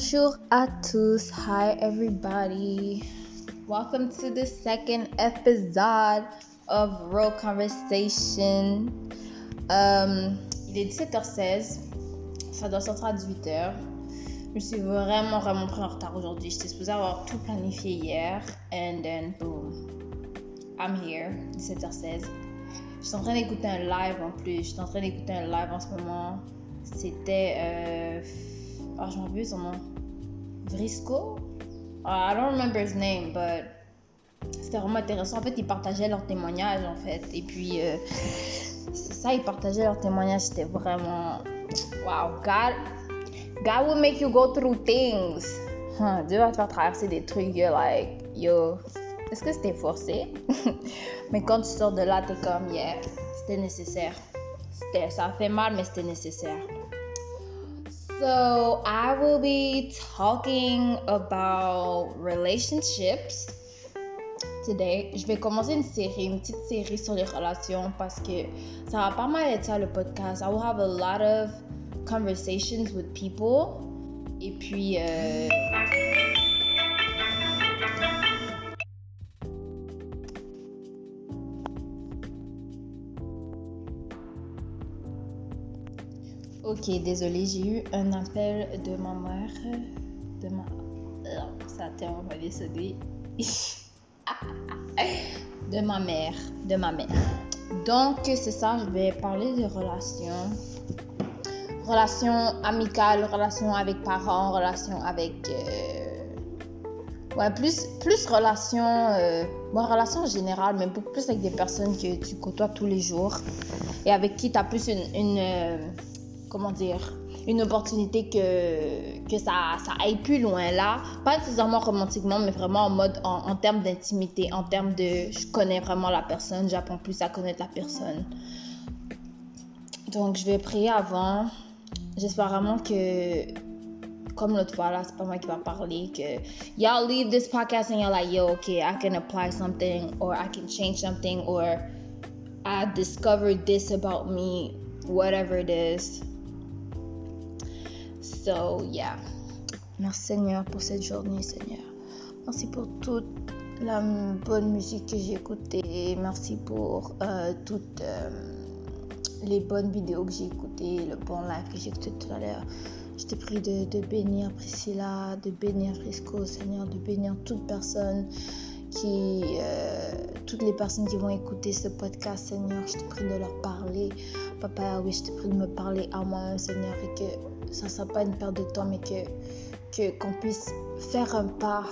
Bonjour à tous. Hi everybody. Welcome to the second episode of Real Conversation. Um, il est 17h16. Ça doit sortir à 18h. Je suis vraiment, vraiment pris en retard aujourd'hui. J'étais supposée avoir tout planifié hier. And then, boom. I'm here. 17h16. Je suis en train d'écouter un live en plus. Je suis en train d'écouter un live en ce moment. C'était. Euh... Oh, je m'en son nom. Vrisco? Uh, I don't remember his name, but c'était vraiment intéressant. En fait, ils partageaient leurs témoignages, en fait. Et puis, euh, ça, ils partageaient leurs témoignages. C'était vraiment. Wow, God. God will make you go through things. Huh, Dieu va te faire traverser des trucs. You're like, yo, est-ce que c'était forcé? mais quand tu sors de là, t'es comme, yeah, c'était nécessaire. Ça fait mal, mais c'était nécessaire. So, I will be talking about relationships today. Je vais commencer une série, une petite série sur les relations parce que ça va pas mal être le podcast. I will have a lot of conversations with people. Et puis, euh, Ok, désolé, j'ai eu un appel de ma mère. De ma. Ça a tellement mal sonné. de ma mère. De ma mère. Donc, c'est ça, je vais parler de relations. Relations amicales, relations avec parents, relations avec. Euh, ouais, plus, plus relations. Euh... Bon, relations en général, mais beaucoup plus avec des personnes que tu côtoies tous les jours et avec qui tu as plus une. une euh, comment dire, une opportunité que, que ça, ça aille plus loin là. Pas nécessairement romantiquement, mais vraiment en mode, en, termes d'intimité, en termes de je connais vraiment la personne, j'apprends plus à connaître la personne. Donc je vais prier avant. J'espère vraiment que, comme l'autre fois là, c'est pas moi qui va parler, que y'all leave this podcast and you're like, yo, okay, I can apply something, or I can change something, or I discovered this about me, whatever it is. So, yeah. Merci Seigneur pour cette journée, Seigneur. Merci pour toute la bonne musique que j'ai écoutée. Merci pour euh, toutes euh, les bonnes vidéos que j'ai écoutées, le bon live que j'ai écouté tout à l'heure. Je te prie de, bénir Priscilla, de bénir Frisco, Seigneur, de bénir toute personne qui, euh, toutes les personnes qui vont écouter ce podcast, Seigneur, je te prie de leur parler. Papa, oui, je te prie de me parler à moi, Seigneur, et que ça ne sera pas une perte de temps, mais que qu'on puisse faire un pas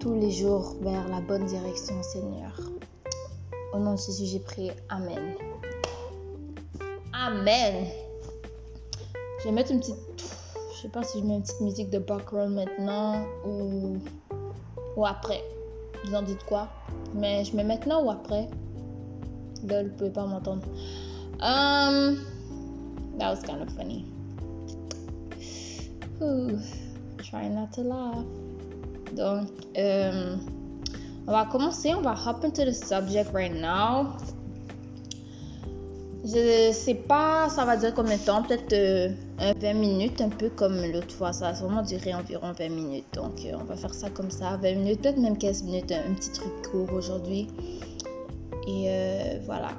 tous les jours vers la bonne direction, Seigneur. Au nom de Jésus, j'ai prié. Amen. Amen. Je vais mettre une petite. Je sais pas si je mets une petite musique de background maintenant ou, ou après. Vous en dites quoi? Mais je mets maintenant ou après? Là, vous pouvez pas m'entendre. Um, that was kind of funny. try not to laugh. Donc, euh, on va commencer. On va hop into the subject right now. Je sais pas, ça va durer combien de temps? Peut-être euh, 20 minutes, un peu comme l'autre fois. Ça va sûrement durer environ 20 minutes. Donc, euh, on va faire ça comme ça. 20 minutes, peut-être même 15 minutes. Un, petit truc court aujourd'hui. Et euh, voilà.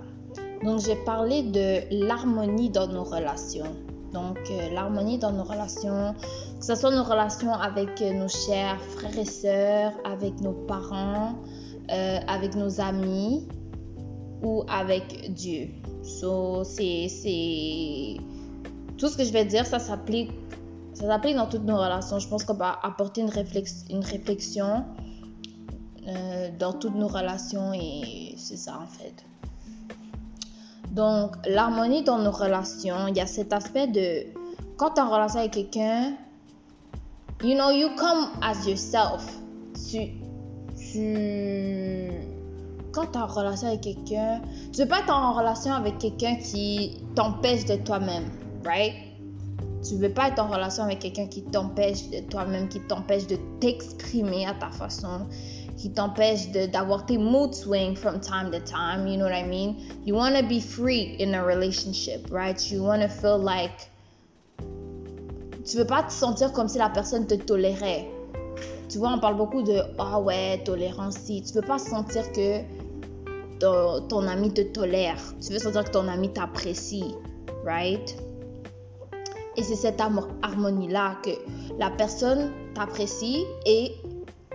Donc, j'ai parlé de l'harmonie dans nos relations. Donc, euh, l'harmonie dans nos relations, que ce soit nos relations avec euh, nos chers frères et sœurs, avec nos parents, euh, avec nos amis ou avec Dieu. So, c'est. Tout ce que je vais dire, ça s'applique. Ça s'applique dans toutes nos relations. Je pense qu'on va apporter une, une réflexion dans toutes nos relations et c'est ça en fait. Donc, l'harmonie dans nos relations, il y a cet aspect de quand tu es en relation avec quelqu'un, you know, you come as yourself. Tu, tu, quand tu es en relation avec quelqu'un, tu veux pas être en relation avec quelqu'un qui t'empêche de toi-même, right? Tu veux pas être en relation avec quelqu'un qui t'empêche de toi-même, qui t'empêche de t'exprimer à ta façon, qui t'empêche d'avoir tes mood swings from time to time. You know what I mean? You want to be free in a relationship, right? You want to feel like tu veux pas te sentir comme si la personne te tolérait. Tu vois, on parle beaucoup de ah ouais, tolérance. Si tu veux pas sentir que ton, ton ami te tolère, tu veux sentir que ton ami t'apprécie, right? Et c'est cette harmonie-là que la personne t'apprécie et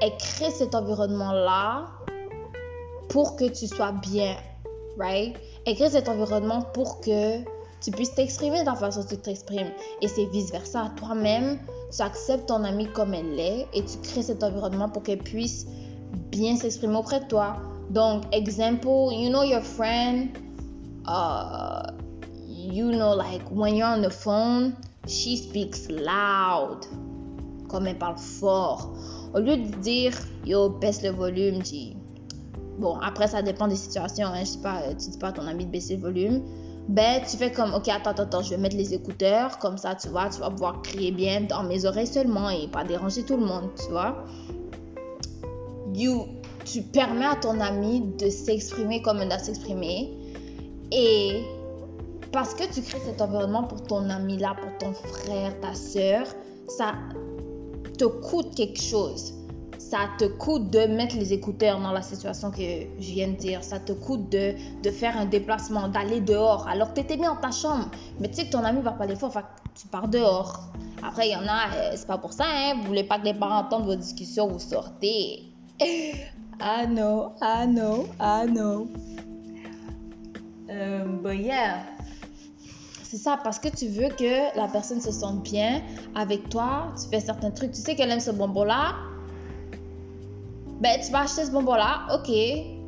elle crée cet environnement-là pour que tu sois bien, right? Elle crée cet environnement pour que tu puisses t'exprimer de la façon dont tu t'exprimes. Et c'est vice-versa. Toi-même, tu acceptes ton amie comme elle est et tu crées cet environnement pour qu'elle puisse bien s'exprimer auprès de toi. Donc, exemple, you know your friend, uh, you know, like when you're on the phone, she speaks loud. Comme elle parle fort. Au lieu de dire, yo, baisse le volume, dis. Bon, après, ça dépend des situations. Hein. Je sais pas, tu dis pas à ton ami de baisser le volume ben tu fais comme ok attends attends je vais mettre les écouteurs comme ça tu vois tu vas pouvoir crier bien dans mes oreilles seulement et pas déranger tout le monde tu vois you tu permets à ton ami de s'exprimer comme il doit s'exprimer et parce que tu crées cet environnement pour ton ami là pour ton frère ta soeur ça te coûte quelque chose ça te coûte de mettre les écouteurs dans la situation que je viens de dire. Ça te coûte de, de faire un déplacement, d'aller dehors, alors tu étais bien dans ta chambre. Mais tu sais que ton ami va pas aller fort, tu pars dehors. Après, il y en a, euh, c'est pas pour ça, hein. Vous voulez pas que les parents entendent vos discussions, vous sortez. I know, I know, I know. Euh, but yeah. C'est ça, parce que tu veux que la personne se sente bien avec toi. Tu fais certains trucs. Tu sais qu'elle aime ce bonbon-là ben, tu vas acheter ce bonbon-là, ok. Il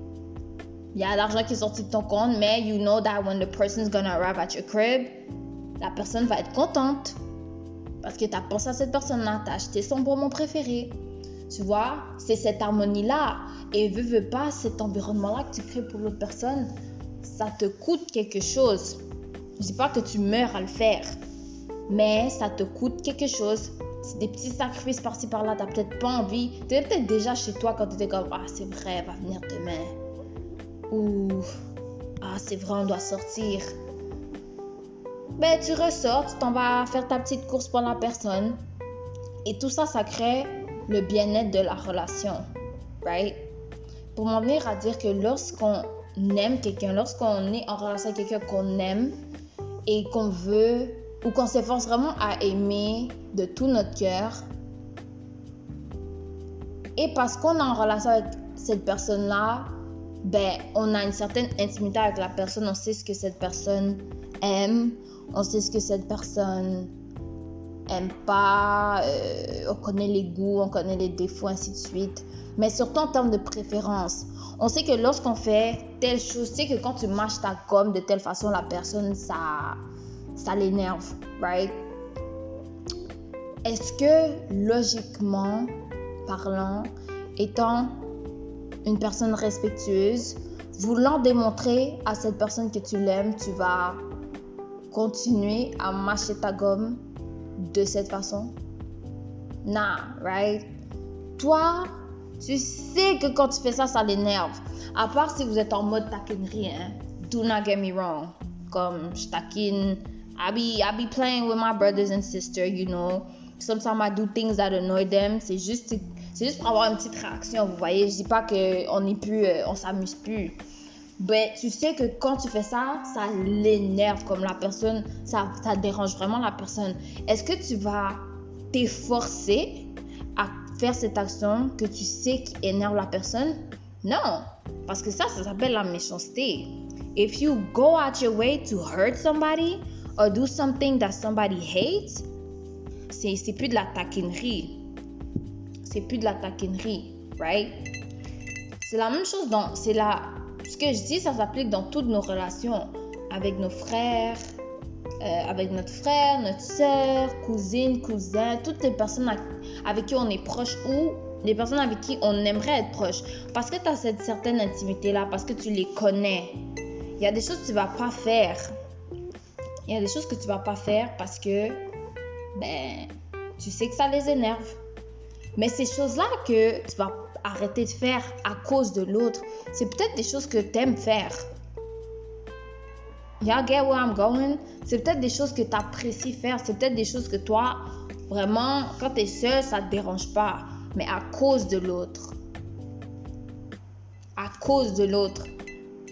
y a l'argent qui est sorti de ton compte, mais you know that when the person is gonna arrive at your crib, la personne va être contente. Parce que tu as pensé à cette personne-là, tu as acheté son bonbon préféré. Tu vois, c'est cette harmonie-là. Et veux, veux pas, cet environnement-là que tu crées pour l'autre personne, ça te coûte quelque chose. Je dis pas que tu meurs à le faire, mais ça te coûte quelque chose c'est des petits sacrifices par-ci par-là, t'as peut-être pas envie. T'es peut-être déjà chez toi quand tu étais comme Ah, c'est vrai, va venir demain. Ou Ah, c'est vrai, on doit sortir. Ben, tu ressors, tu t'en vas faire ta petite course pour la personne. Et tout ça, ça crée le bien-être de la relation. Right? Pour m'en venir à dire que lorsqu'on aime quelqu'un, lorsqu'on est en relation avec quelqu'un qu'on aime et qu'on veut ou qu'on s'efforce vraiment à aimer de tout notre cœur. Et parce qu'on est en relation avec cette personne-là, ben, on a une certaine intimité avec la personne, on sait ce que cette personne aime, on sait ce que cette personne aime pas, euh, on connaît les goûts, on connaît les défauts, ainsi de suite. Mais surtout en termes de préférence. On sait que lorsqu'on fait telle chose, tu sais que quand tu mâches ta gomme de telle façon, la personne, ça, ça l'énerve, right? Est-ce que logiquement parlant, étant une personne respectueuse, voulant démontrer à cette personne que tu l'aimes, tu vas continuer à mâcher ta gomme de cette façon? Nah, right? Toi, tu sais que quand tu fais ça, ça l'énerve. À part si vous êtes en mode taquinerie, hein? Do not get me wrong. Comme je taquine I be I be playing with my brothers and sisters, you know. Sometimes I do things that annoy them. C'est juste c'est juste pour avoir une petite réaction, vous voyez. Je dis pas que on est plus euh, on s'amuse plus. Mais tu sais que quand tu fais ça, ça l'énerve comme la personne, ça, ça dérange vraiment la personne. Est-ce que tu vas t'efforcer à faire cette action que tu sais qui énerve la personne? Non, parce que ça, ça s'appelle la méchanceté. If you go out your way to hurt somebody, or do something that somebody hates, c'est plus de la taquinerie. C'est plus de la taquinerie, right? C'est la même chose dans. C'est la. Ce que je dis, ça s'applique dans toutes nos relations. Avec nos frères, euh, avec notre frère, notre soeur, cousine, cousin, toutes les personnes avec qui on est proche ou les personnes avec qui on aimerait être proche. Parce que tu as cette certaine intimité-là, parce que tu les connais. Il y a des choses que tu vas pas faire il y a des choses que tu vas pas faire parce que ben tu sais que ça les énerve. Mais ces choses-là que tu vas arrêter de faire à cause de l'autre, c'est peut-être des choses que tu aimes faire. Y'all get where I'm going? C'est peut-être des choses que tu apprécies faire. C'est peut-être des choses que toi, Vraiment, quand tu es seul, ça te dérange pas. Mais à cause de l'autre, à cause de l'autre,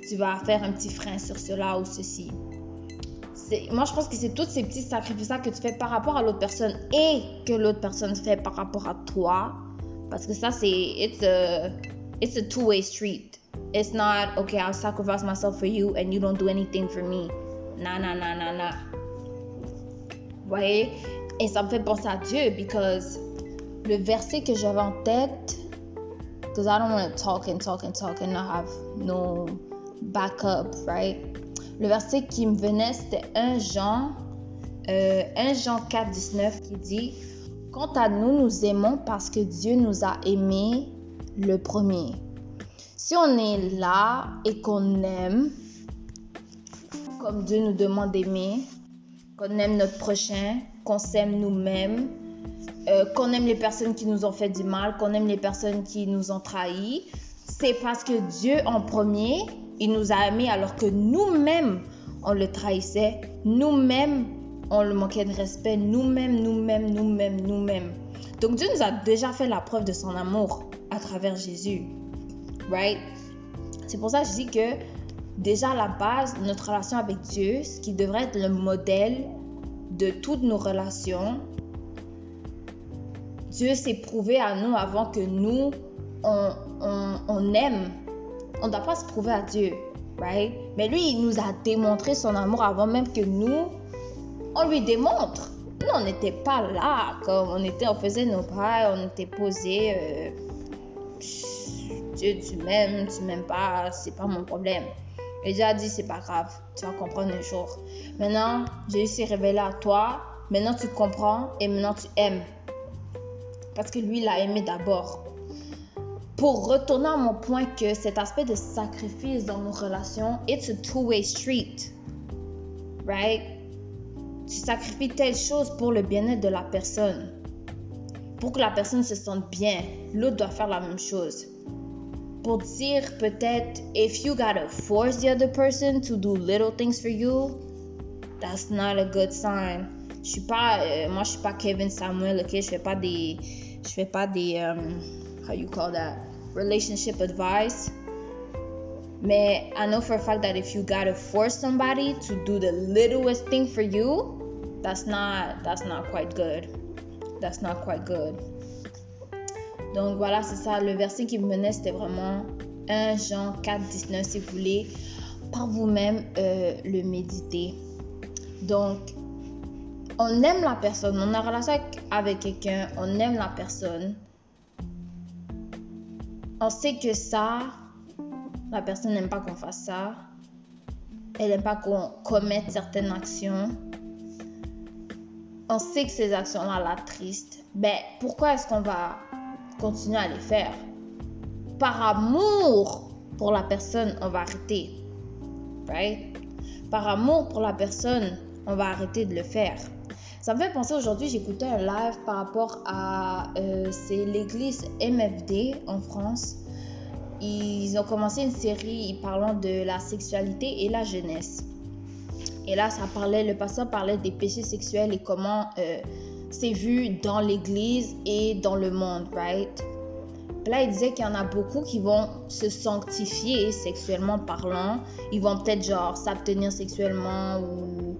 tu vas faire un petit frein sur cela ou ceci. Moi, je pense que c'est tous ces petits sacrifices que tu fais par rapport à l'autre personne et que l'autre personne fait par rapport à toi. Parce que ça, c'est. It's a, it's a two-way street. It's not, okay, I'll sacrifice myself for you and you don't do anything for me. Nah, nah, nah, nah, nah. Vous voyez? Et ça me fait penser à Dieu, because le verset que j'avais en tête, because I don't want to talk and talk and talk and not have no backup, right? Le verset qui me venait, c'était 1 Jean, euh, 1 Jean 4, 19 qui dit Quant à nous, nous aimons parce que Dieu nous a aimés le premier. Si on est là et qu'on aime, comme Dieu nous demande d'aimer, qu'on aime notre prochain, qu'on s'aime nous-mêmes, euh, qu'on aime les personnes qui nous ont fait du mal, qu'on aime les personnes qui nous ont trahis, c'est parce que Dieu en premier, il nous a aimés alors que nous-mêmes, on le trahissait, nous-mêmes, on le manquait de respect, nous-mêmes, nous-mêmes, nous-mêmes, nous-mêmes. Donc Dieu nous a déjà fait la preuve de son amour à travers Jésus. Right? C'est pour ça que je dis que déjà la base, notre relation avec Dieu, ce qui devrait être le modèle de toutes nos relations, Dieu s'est prouvé à nous avant que nous, on, on, aime. On ne doit pas se prouver à Dieu, right? Mais lui, il nous a démontré son amour avant même que nous, on lui démontre. Nous, on n'était pas là, comme on était, on faisait nos pas, on était posés. Euh, Dieu, tu m'aimes, tu m'aimes pas, c'est pas mon problème. Et Dieu a dit, c'est pas grave, tu vas comprendre un jour. Maintenant, Jésus s'est révélé à toi, maintenant tu comprends et maintenant tu aimes. Parce que lui, il a aimé d'abord. Pour retourner à mon point que cet aspect de sacrifice dans nos relations, it's a two-way street. Right? Tu sacrifies telle chose pour le bien-être de la personne. Pour que la personne se sente bien. L'autre doit faire la même chose dire peut-être if you gotta force the other person to do little things for you, that's not a good sign. Je suis pas, euh, moi je suis pas Kevin Samuel, ok, je fais pas des, je fais pas des, um, how you call that, relationship advice. Mais I know for a fact that if you gotta force somebody to do the littlest thing for you, that's not, that's not quite good. That's not quite good. Donc voilà, c'est ça. Le verset qui me menait, c'était vraiment 1 Jean 4, 19, si vous voulez, par vous-même euh, le méditer. Donc, on aime la personne, on a relation avec quelqu'un, on aime la personne. On sait que ça, la personne n'aime pas qu'on fasse ça. Elle n'aime pas qu'on commette certaines actions. On sait que ces actions-là la tristent. Ben, pourquoi est-ce qu'on va continuer à les faire. Par amour pour la personne, on va arrêter. Right? Par amour pour la personne, on va arrêter de le faire. Ça me fait penser aujourd'hui, j'écoutais un live par rapport à. Euh, c'est l'église MFD en France. Ils ont commencé une série parlant de la sexualité et la jeunesse. Et là, ça parlait, le pasteur parlait des péchés sexuels et comment euh, c'est vu dans l'église et dans le monde, right? là, il disait qu'il y en a beaucoup qui vont se sanctifier sexuellement parlant. Ils vont peut-être genre s'abstenir sexuellement ou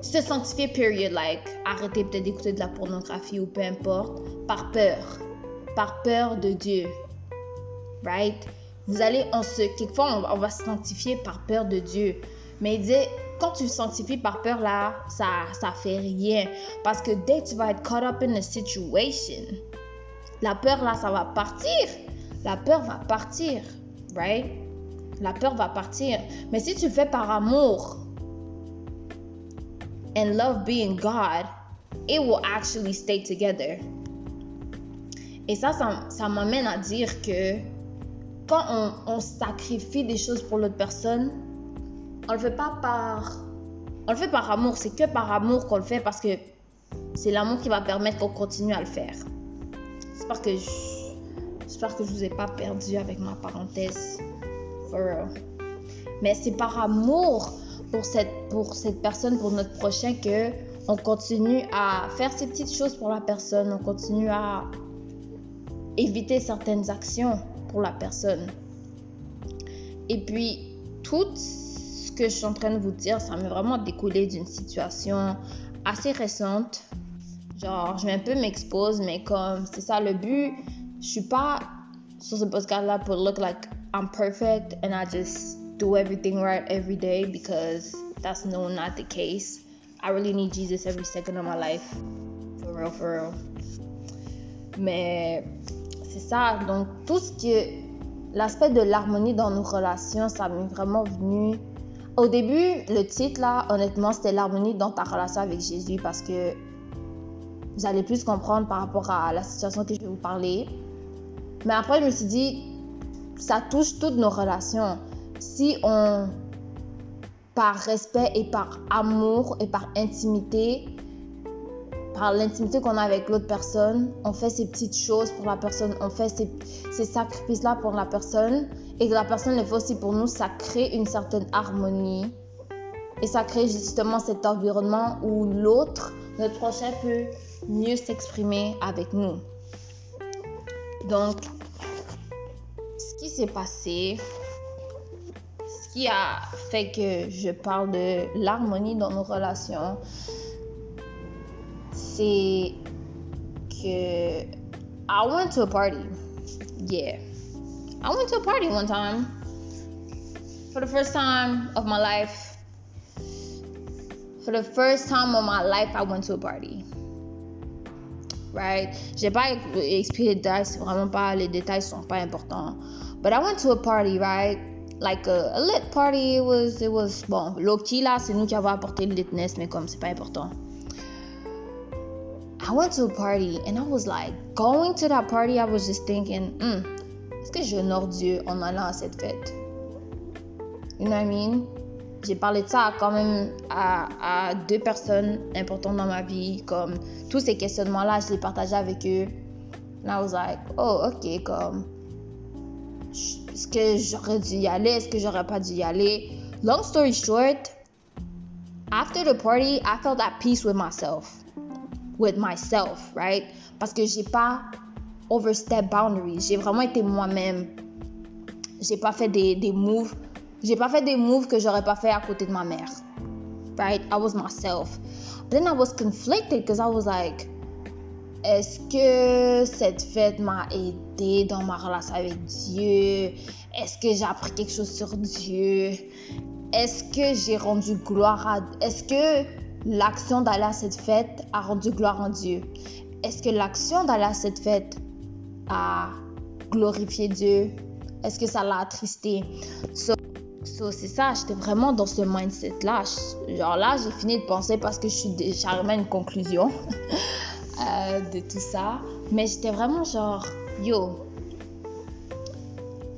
se sanctifier, period, like arrêter peut-être d'écouter de la pornographie ou peu importe, par peur. Par peur de Dieu. Right? Vous allez, on se, quelquefois, on, va se sanctifier par peur de Dieu. Mais il disait, quand tu sanctifies par peur, là, ça, ça fait rien. Parce que dès que tu vas être caught up in a situation, la peur, là, ça va partir. La peur va partir. Right? La peur va partir. Mais si tu le fais par amour, and love being God, it will actually stay together. Et ça, ça, m'amène à dire que quand on, on sacrifie des choses pour l'autre personne, on le fait pas par. On le fait par amour. C'est que par amour qu'on le fait parce que c'est l'amour qui va permettre qu'on continue à le faire. J'espère que je. J'espère que je vous ai pas perdu avec ma parenthèse. For real. Mais c'est par amour pour cette, pour cette personne, pour notre prochain, que on continue à faire ces petites choses pour la personne, on continue à éviter certaines actions pour la personne. Et puis, tout ce que je suis en train de vous dire, ça m'est vraiment découlé d'une situation assez récente. Genre, je vais un peu m'exposer, mais comme c'est ça le but, je suis pas sur ce podcast-là pour look like I'm perfect and I just do everything right every day because that's no not the case. I really need Jesus every second of my life. For real, for real. Mais c'est ça. Donc, tout ce qui L'aspect de l'harmonie dans nos relations, ça m'est vraiment venu. Au début, le titre, là, honnêtement, c'était l'harmonie dans ta relation avec Jésus parce que vous allez plus comprendre par rapport à la situation que je vais vous parler. Mais après, je me suis dit, ça touche toutes nos relations. Si on, par respect et par amour et par intimité, par l'intimité qu'on a avec l'autre personne, on fait ces petites choses pour la personne, on fait ces, ces sacrifices-là pour la personne et que la personne le fait aussi pour nous, ça crée une certaine harmonie et ça crée justement cet environnement où l'autre, notre prochain, peut mieux s'exprimer avec nous. Donc, ce qui s'est passé, ce qui a fait que je parle de l'harmonie dans nos relations, c'est que I went to a party. Yeah. I went to a party one time. For the first time of my life. For the first time of my life, I went to a party. Right? J'ai pas expliqué les détails, vraiment pas, les détails sont pas importants. But I went to a party, right? Like a, a lit party, it was, it was, bon, low key là, c'est nous qui avons apporté le litness, mais comme c'est pas important. I went to a party and I was like, going to that party, I was just thinking, hmm, est-ce que j'honore Dieu en allant à cette fête? You know what I mean? J'ai parlé de ça quand même à, deux personnes importantes dans ma vie, comme tous ces questionnements-là, je les partageais avec eux. And I was like, oh, ok, comme, est-ce que j'aurais dû y aller? Est-ce que j'aurais pas dû y aller? Long story short, after the party, I felt at peace with myself. with myself, right? Parce que j'ai pas overstep boundaries. J'ai vraiment été moi-même. J'ai pas fait des, moves. J'ai pas fait des moves que j'aurais pas fait à côté de ma mère. Right? I was myself. But then I was conflicted because I was like, est-ce que cette fête m'a aidé dans ma relation avec Dieu? Est-ce que j'ai appris quelque chose sur Dieu? Est-ce que j'ai rendu gloire à... Est-ce que l'action d'aller à cette fête a rendu gloire en Dieu? Est-ce que l'action d'aller à cette fête a glorifié Dieu? Est-ce que ça l'a attristé? So, c'est ça, j'étais vraiment dans ce mindset-là. Genre là, j'ai fini de penser parce que je suis déjà à une conclusion euh, de tout ça. Mais j'étais vraiment genre, yo,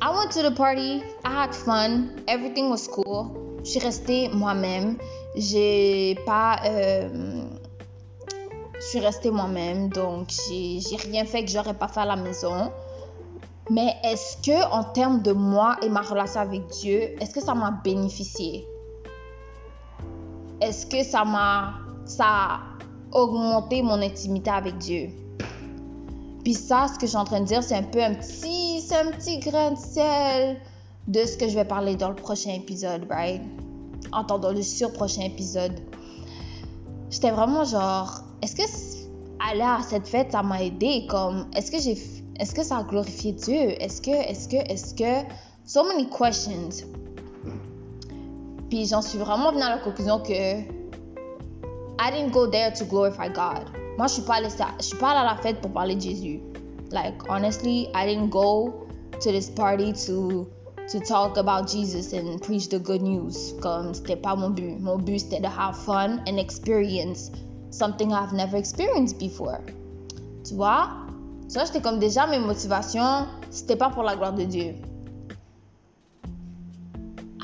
I went to the party, I had fun, everything was cool. Je suis restée moi-même. J'ai pas. Euh, je suis restée moi-même, donc j'ai rien fait que j'aurais pas fait à la maison. Mais est-ce que en termes de moi et ma relation avec Dieu, est-ce que ça m'a bénéficié? Est-ce que ça m'a ça a augmenté mon intimité avec Dieu? Puis ça, ce que je suis en train de dire, c'est un peu un petit, c'est un petit grain de sel de ce que je vais parler dans le prochain épisode, right? entendant le sur prochain épisode. J'étais vraiment genre, est-ce que aller à cette fête, ça m'a aidé? Comme, est-ce que j'ai, est-ce que ça a glorifié Dieu? Est-ce que, est-ce que, est-ce que, so many questions. Puis j'en suis vraiment venue à la conclusion que I didn't go there to glorify God. Moi, je suis pas allée, suis pas allée à la fête pour parler de Jésus. Like honestly, I didn't go to this party to to talk about Jesus and preach the good news. Comme c'était pas mon but. Mon but c'était to have fun and experience something I've never experienced before. Tu vois? Ça, j'étais comme déjà mes motivations, c'était pas pour la gloire de Dieu.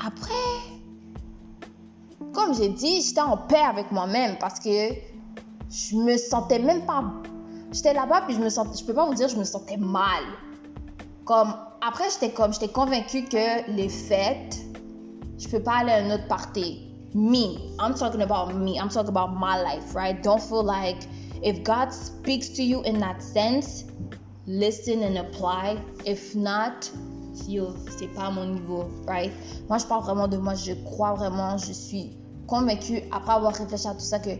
Après, comme j'ai dit, j'étais en paix avec moi-même parce que je me sentais même pas. J'étais là-bas puis je me sentais, je peux pas vous dire, je me sentais mal. Comme après, j'étais comme, j'étais convaincue que les fêtes, je peux pas aller à un autre party. Me. I'm talking about me. I'm talking about my life, right? Don't feel like if God speaks to you in that sense, listen and apply. If not, yo, c'est pas mon niveau, right? Moi, je parle vraiment de moi. Je crois vraiment, je suis convaincue, après avoir réfléchi à tout ça, que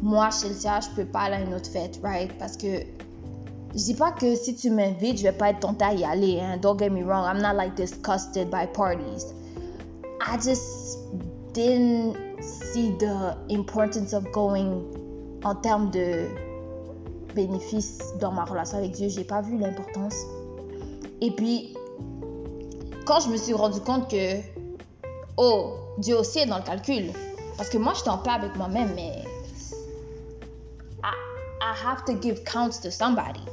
moi, Chelsea, je peux pas aller à une autre fête, right? Parce que je dis pas que si tu m'invites, je vais pas être tentée à y aller. Hein? Don't get me wrong, I'm not like disgusted by parties. I just didn't see the importance of going en termes de bénéfices dans ma relation avec Dieu. J'ai pas vu l'importance. Et puis, quand je me suis rendu compte que, oh, Dieu aussi est dans le calcul. Parce que moi, je suis en paix avec moi-même, mais I, I have to give counts to somebody.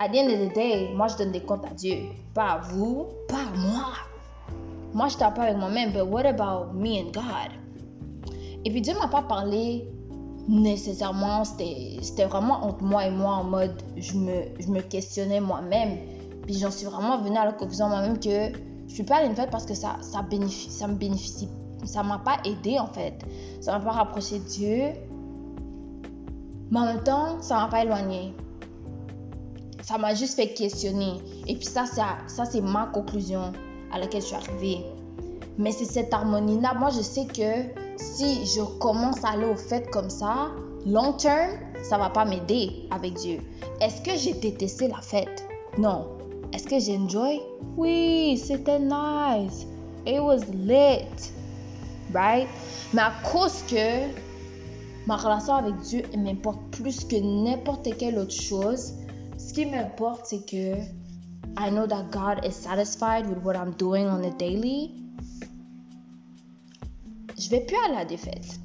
At the end of the day, moi, je donne des comptes à Dieu. Pas à vous, pas à moi. Moi, je paix avec moi-même, but what about me and God? Et puis Dieu m'a pas parlé nécessairement, c'était vraiment entre moi et moi en mode, je me, je me questionnais moi-même. Puis j'en suis vraiment venue à la conclusion moi-même que je suis pas allée une fête parce que ça, ça, bénéficie, ça me bénéficie. Ça m'a pas aidé en fait. Ça m'a pas rapproché de Dieu. Mais en même temps, ça m'a pas éloigné. Ça m'a juste fait questionner. Et puis ça, ça c'est ma conclusion à laquelle je suis arrivée. Mais c'est cette harmonie-là. Moi, je sais que si je commence à aller aux fêtes comme ça, long term, ça va pas m'aider avec Dieu. Est-ce que j'ai détesté la fête? Non. Est-ce que j'ai enjoy? Oui, c'était nice. It was lit. Right? Mais à cause que ma relation avec Dieu m'importe plus que n'importe quelle autre chose, ce qui m'importe, c'est que I know that God is satisfied with what I'm doing on a daily je vais plus à la défaite.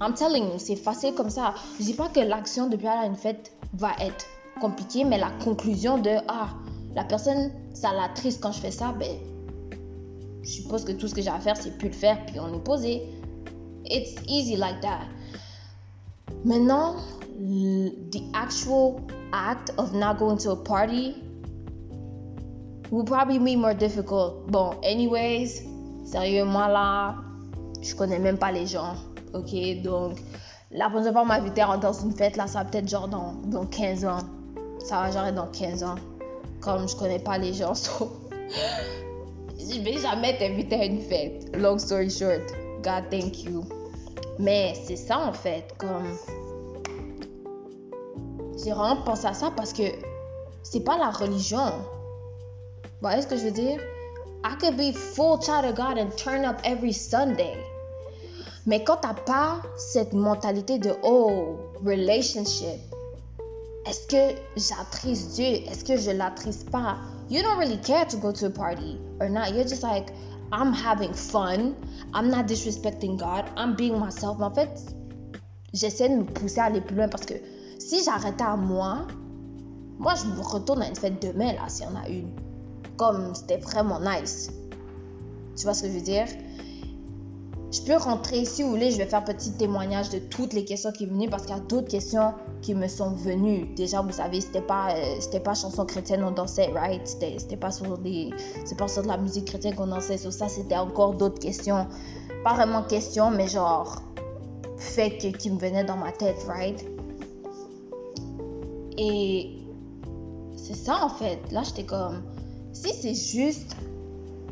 I'm telling you, c'est facile comme ça. Je dis pas que l'action de plus à une fête va être compliquée, mais la conclusion de ah, la personne, ça la triste quand je fais ça, ben, je suppose que tout ce que j'ai à faire, c'est plus le faire, puis on est posé. It's easy like that. Maintenant, the actual act of not going to a party will probably be more difficult. Bon, anyways, Sérieux, moi là, je connais même pas les gens. Ok, donc la prochaine fois m'a invité dans une fête là, ça va peut-être genre dans, dans 15 ans. Ça va genre dans 15 ans. Comme je connais pas les gens, so... je vais jamais t'inviter à une fête. Long story short, God thank you. Mais c'est ça en fait, comme. J'ai vraiment pensé à ça parce que c'est pas la religion. Vous voyez ce que je veux dire? I could be full child of God and turn up every Sunday. Mais quand t'as pas cette mentalité de oh, relationship, est-ce que j'attriste Dieu? Est-ce que je l'attriste pas? You don't really care to go to a party or not. You're just like, I'm having fun. I'm not disrespecting God. I'm being myself. En fait, j'essaie de me pousser à aller plus loin parce que si j'arrêtais à moi, moi, je me retourne à une fête demain, là, s'il y en a une comme c'était vraiment nice. Tu vois ce que je veux dire? Je peux rentrer, si vous voulez, je vais faire petit témoignage de toutes les questions qui sont venues parce qu'il y a d'autres questions qui me sont venues. Déjà, vous savez, c'était pas, euh, c'était pas chanson chrétienne, on dansait, right? C'était pas sur des, c'est pas sur de la musique chrétienne qu'on dansait. Sur ça, c'était encore d'autres questions. Pas vraiment questions, mais genre, fait qui me venaient dans ma tête, right? Et c'est ça en fait. Là, j'étais comme, si c'est juste,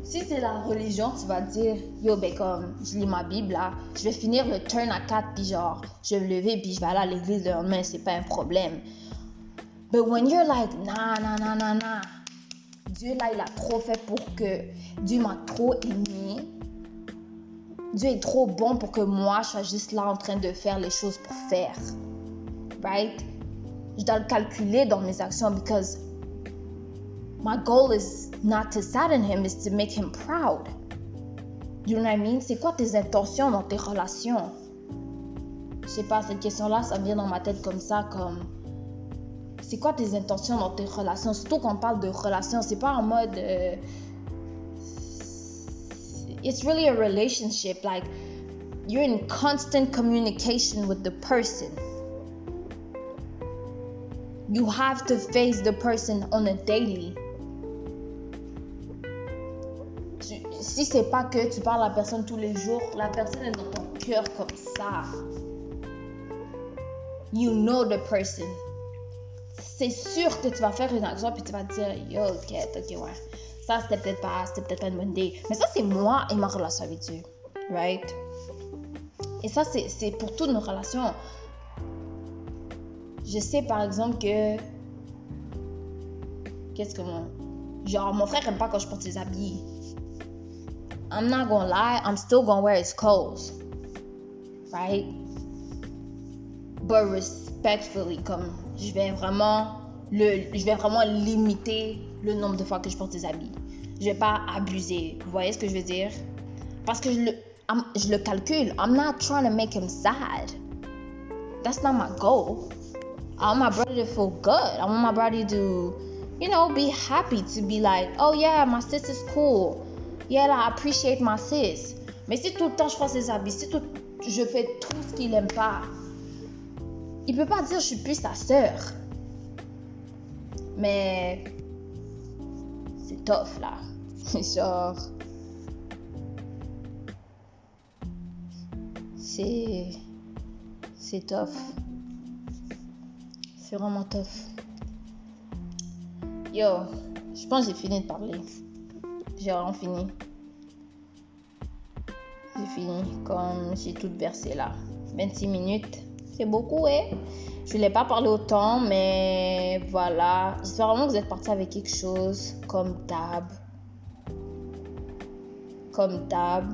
si c'est la religion, tu vas dire, yo, ben comme, je lis ma Bible là, je vais finir le turn à 4, puis genre, je vais me lever, puis je vais aller à l'église le lendemain, c'est pas un problème. But when you're like, nah, nah, nah, nah, nah, Dieu là, il a trop fait pour que, Dieu m'a trop aimé, Dieu est trop bon pour que moi, je sois juste là en train de faire les choses pour faire. Right? Je dois le calculer dans mes actions because my goal is not to sadden him, is to make him proud. You know what I mean? C'est quoi tes intentions dans tes relations? Je sais pas, cette question-là, ça vient dans ma tête comme ça, comme. C'est quoi tes intentions dans tes relations? Surtout quand on parle de relations, c'est pas en mode. Euh, it's really a relationship. Like, you're in constant communication with the person. You have to face the person on a daily. Si c'est pas que tu parles à la personne tous les jours, la personne est dans ton cœur comme ça. You know the person. C'est sûr que tu vas faire une action puis tu vas dire yo, ok, ok, ouais. Ça c'était peut-être pas, c'était peut-être pas une bonne idée. Mais ça c'est moi et ma relation avec Dieu, right? Et ça c'est pour toutes nos relations. Je sais par exemple que qu'est-ce que mon genre mon frère aime pas quand je porte ses habits. I'm not gonna lie, I'm still gonna wear his clothes. Right? But respectfully, comme je vais vraiment le, je vais vraiment limiter le nombre de fois que je porte des habits. Je vais pas abuser. Vous voyez ce que je veux dire? Parce que je le, je le calcule. I'm not trying to make him sad. That's not my goal. I want my brother to feel good. I want my brother to, you know, be happy to be like, oh yeah, my sis is cool. Yeah, I appreciate my sis. Mais si tout le temps je prends ses habits, si tout, je fais tout ce qu'il aime pas, il peut pas dire je suis plus sa sœur. Mais c'est tough là. C'est genre. C'est. C'est tough. C'est vraiment tough. Yo, je pense que j'ai fini de parler. J'ai vraiment fini. J'ai fini comme j'ai tout versé là. 26 minutes. C'est beaucoup, hein? Je voulais pas parler autant, mais voilà. J'espère vraiment que vous êtes partis avec quelque chose comme d'hab. Comme d'hab.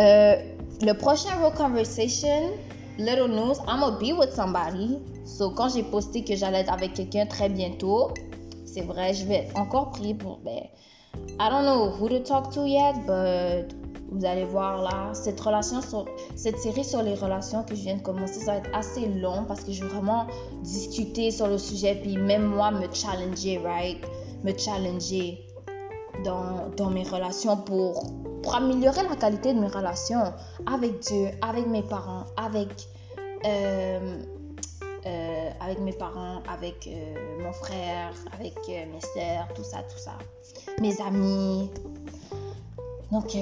Euh, le prochain Real Conversation, Little News, I'm gonna be with somebody. So, quand j'ai posté que j'allais être avec quelqu'un très bientôt, c'est vrai, je vais encore prier pour. Ben, I don't know who to talk to yet, but vous allez voir là, cette relation sur, cette série sur les relations que je viens de commencer, ça va être assez long parce que je veux vraiment discuter sur le sujet puis même moi me challenger, right? Me challenger dans, dans mes relations pour, pour améliorer la qualité de mes relations avec Dieu, avec mes parents, avec euh, euh, avec mes parents, avec euh, mon frère, avec mes soeurs, tout ça, tout ça. Mes amis. Donc,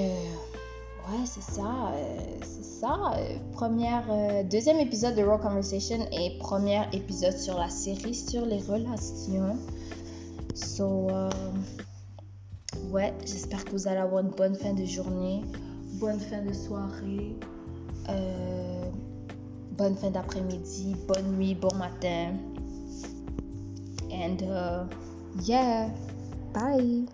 ouais, c'est ça. Euh, c'est ça. Euh, première, euh, deuxième épisode de Raw Conversation et premier épisode sur la série sur les relations. So, ouais, j'espère que vous allez avoir une bonne fin de journée, bonne fin de soirée, bonne fin d'après-midi, bonne nuit, bon matin. And uh, yeah, bye.